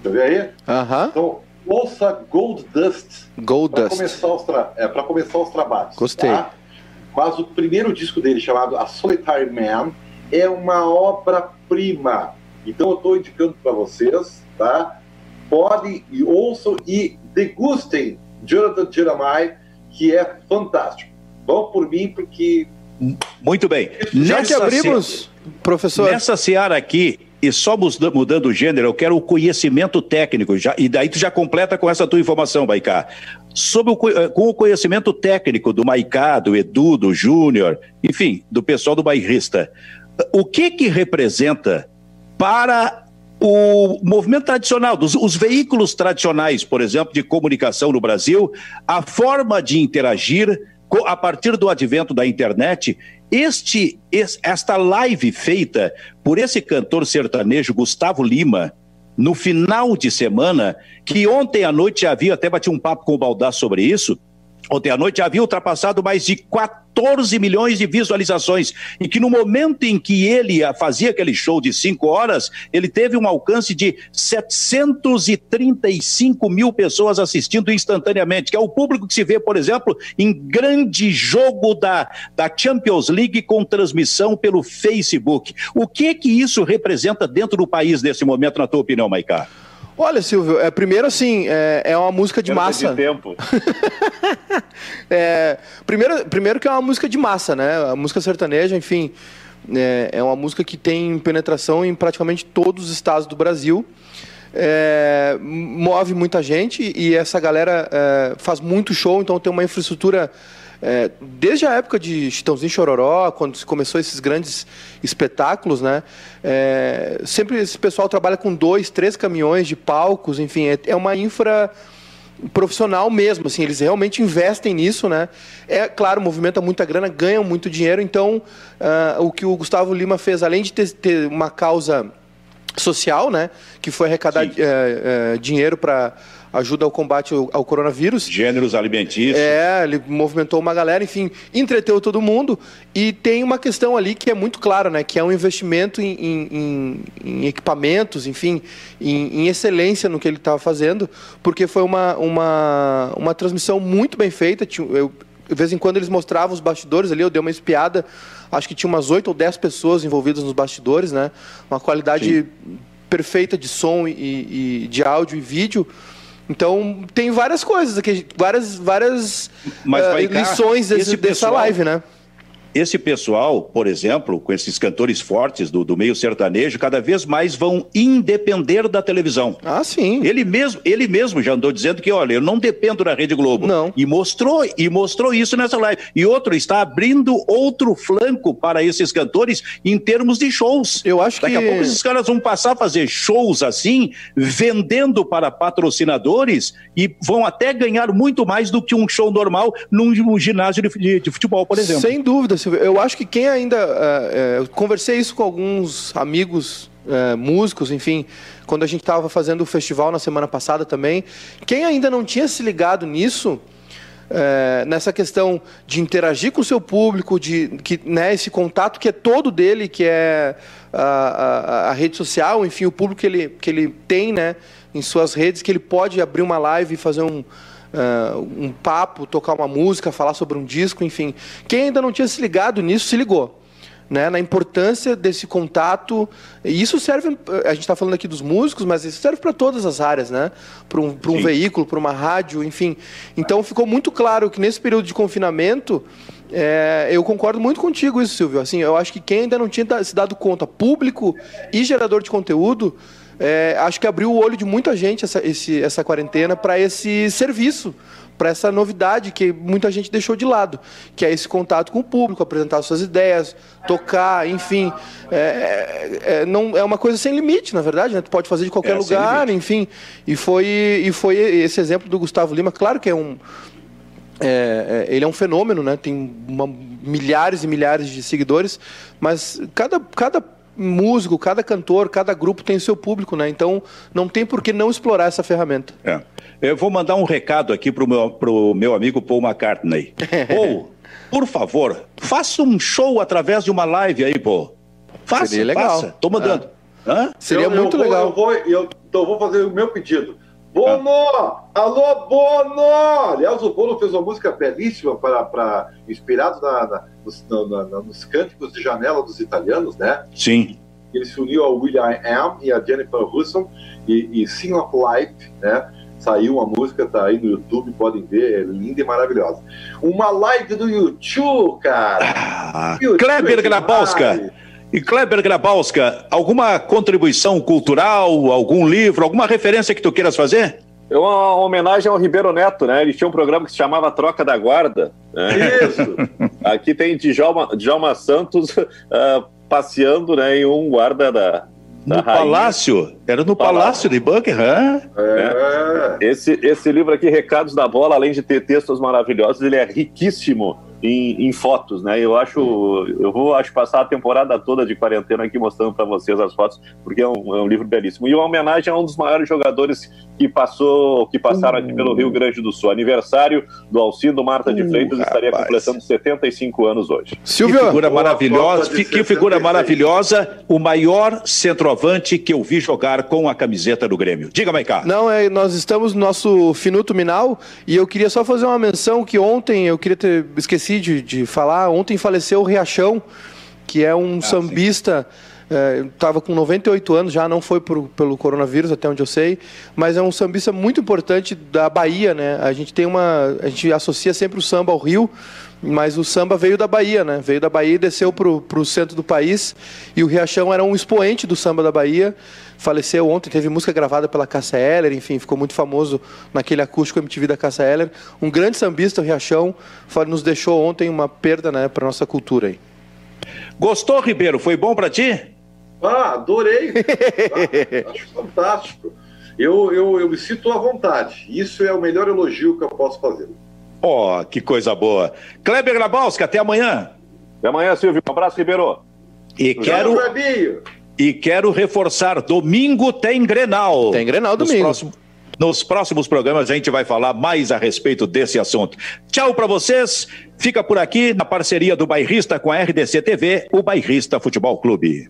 Tá vendo aí? Aham. Então, ouça Gold Dust. Gold Dust. Começar os tra... é, para começar os trabalhos. Gostei. Tá? Mas o primeiro disco dele, chamado A Solitary Man, é uma obra-prima. Então eu estou indicando para vocês, tá? Podem e ouçam e degustem Jonathan Jeremiah, que é fantástico. Vão por mim, porque. Muito bem. Nessa abrimos, se... professor. Nessa seara aqui, e só mudando o gênero, eu quero o conhecimento técnico, já, e daí tu já completa com essa tua informação, Baicá. Sobre o, eh, com o conhecimento técnico do Maicá, do Edu, do Júnior, enfim, do pessoal do bairrista, o que que representa para o movimento tradicional, dos, os veículos tradicionais, por exemplo, de comunicação no Brasil, a forma de interagir a partir do advento da internet este, esta live feita por esse cantor sertanejo Gustavo Lima, no final de semana, que ontem à noite havia até bati um papo com o Baldar sobre isso, ontem à noite, havia ultrapassado mais de 14 milhões de visualizações. E que no momento em que ele fazia aquele show de cinco horas, ele teve um alcance de 735 mil pessoas assistindo instantaneamente, que é o público que se vê, por exemplo, em grande jogo da, da Champions League com transmissão pelo Facebook. O que que isso representa dentro do país nesse momento, na tua opinião, Maicá? Olha, Silvio, é, primeiro assim, é, é uma música de massa. De tempo. é, primeiro, primeiro que é uma música de massa, né? A música sertaneja, enfim, é, é uma música que tem penetração em praticamente todos os estados do Brasil. É, move muita gente e essa galera é, faz muito show, então tem uma infraestrutura é, desde a época de Chitãozinho Chororó, quando se começou esses grandes espetáculos, né? É, sempre esse pessoal trabalha com dois, três caminhões de palcos, enfim, é, é uma infra profissional mesmo, assim, eles realmente investem nisso, né? É claro, movimenta muita grana, ganham muito dinheiro, então uh, o que o Gustavo Lima fez, além de ter, ter uma causa social, né, que foi arrecadar é, é, dinheiro para ajuda ao combate ao, ao, coronavírus. Gêneros alimentícios. É, ele movimentou uma galera, enfim, entreteu todo mundo. E tem uma questão ali que é muito clara, né? Que é um investimento em, em, em equipamentos, enfim, em, em, excelência no que ele estava fazendo, porque foi uma, uma, uma transmissão muito bem feita. Eu, de vez em quando eles mostravam os bastidores ali, eu dei uma espiada, acho que tinha umas oito ou dez pessoas envolvidas nos bastidores, né? Uma qualidade Sim. perfeita de som e, e de áudio e vídeo. Então, tem várias coisas aqui, várias, várias uh, lições desse, dessa live, né? Esse pessoal, por exemplo, com esses cantores fortes do, do, meio sertanejo, cada vez mais vão independer da televisão. Ah, sim. Ele mesmo, ele mesmo já andou dizendo que, olha, eu não dependo da Rede Globo. Não. E mostrou, e mostrou isso nessa live. E outro, está abrindo outro flanco para esses cantores em termos de shows. Eu acho Daqui que... a pouco esses caras vão passar a fazer shows assim, vendendo para patrocinadores e vão até ganhar muito mais do que um show normal num, num ginásio de, de, de futebol, por exemplo. Sem dúvida, Silvio. Eu acho que quem ainda. É, é, conversei isso com alguns amigos é, músicos, enfim, quando a gente estava fazendo o festival na semana passada também. Quem ainda não tinha se ligado nisso. É, nessa questão de interagir com o seu público, de que, né, esse contato que é todo dele, que é a, a, a, rede social, enfim, o público que ele, que ele tem né, em suas redes, que ele pode abrir uma live e fazer um, uh, um papo, tocar uma música, falar sobre um disco, enfim. Quem ainda não tinha se ligado nisso, se ligou. Né, na importância desse contato. E isso serve, a gente está falando aqui dos músicos, mas isso serve para todas as áreas, né? Para um, um veículo, para uma rádio, enfim. Então ficou muito claro que nesse período de confinamento, é, eu concordo muito contigo isso, Silvio. Assim, eu acho que quem ainda não tinha se dado conta, público e gerador de conteúdo, é, acho que abriu o olho de muita gente essa, esse, essa quarentena para esse serviço, para essa novidade que muita gente deixou de lado, que é esse contato com o público, apresentar suas ideias, tocar, enfim. É, é, é não, é uma coisa sem limite, na verdade, né? Tu pode fazer de qualquer é, lugar, enfim. E foi, e foi esse exemplo do Gustavo Lima, claro que é um. É, é, ele é um fenômeno, né? Tem uma, milhares e milhares de seguidores, mas cada, cada músico, cada cantor, cada grupo tem seu público, né? Então não tem por que não explorar essa ferramenta. É. Eu vou mandar um recado aqui pro meu, pro meu amigo Paul McCartney. Paul, por favor, faça um show através de uma live aí, Paul. Faça, Seria legal. faça. Tô mandando. É. Seria eu, muito eu legal. eu, vou, eu, então, vou fazer o meu pedido. Bono! Alô, Bono! Aliás, o Bono fez uma música belíssima para, para inspirado na, na, nos, na, nos cânticos de janela dos italianos, né? Sim. Ele se uniu ao William Am e a Jennifer Hudson e, e Sing of Life, né? Saiu uma música, tá aí no YouTube, podem ver, é linda e maravilhosa. Uma live do YouTube, cara! Ah, YouTube Kleber é Grabowska! E Kleber Grabowska, alguma contribuição cultural, algum livro, alguma referência que tu queiras fazer? É uma homenagem ao Ribeiro Neto, né? Ele tinha um programa que se chamava Troca da Guarda. Né? Isso! Aqui tem Djalma, Djalma Santos uh, passeando né, em um guarda da, no Palácio? Era no Palácio, Palácio de Buckingham? É. Esse, esse livro aqui, Recados da Bola, além de ter textos maravilhosos, ele é riquíssimo em, em, fotos, né? Eu acho, eu vou acho passar a temporada toda de quarentena aqui mostrando para vocês as fotos, porque é um, é um, livro belíssimo. E uma homenagem a um dos maiores jogadores que passou, que passaram aqui pelo Rio Grande do Sul. Aniversário do Alcindo Marta de Freitas uh, estaria rapaz. completando 75 anos hoje. Silvio, que figura maravilhosa, que figura maravilhosa, o maior centroavante que eu vi jogar com a camiseta do Grêmio. Diga, Maicá. Não, é, nós estamos no nosso finuto minal e eu queria só fazer uma menção que ontem, eu queria ter esqueci de, de falar, ontem faleceu o Riachão, que é um ah, sambista sim estava é, com 98 anos, já não foi por, pelo coronavírus, até onde eu sei, mas é um sambista muito importante da Bahia, né? A gente tem uma, a gente associa sempre o samba ao Rio, mas o samba veio da Bahia, né? Veio da Bahia e desceu para o centro do país. E o Riachão era um expoente do samba da Bahia. Faleceu ontem, teve música gravada pela Cassa Eller, enfim, ficou muito famoso naquele acústico MTV da Cassa Eller. Um grande sambista, o Riachão, nos deixou ontem uma perda né, para nossa cultura aí. Gostou, Ribeiro? Foi bom para ti? Ah, adorei! ah, acho fantástico. Eu, eu, eu me sinto à vontade. Isso é o melhor elogio que eu posso fazer. Oh, que coisa boa. Kleber Grabowska, até amanhã. Até amanhã, Silvio. Um abraço, Ribeiro. E quero, e quero reforçar, domingo tem Grenal. Tem Grenal domingo. Nos próximos, nos próximos programas a gente vai falar mais a respeito desse assunto. Tchau para vocês. Fica por aqui na parceria do Bairrista com a RDC TV, o Bairrista Futebol Clube.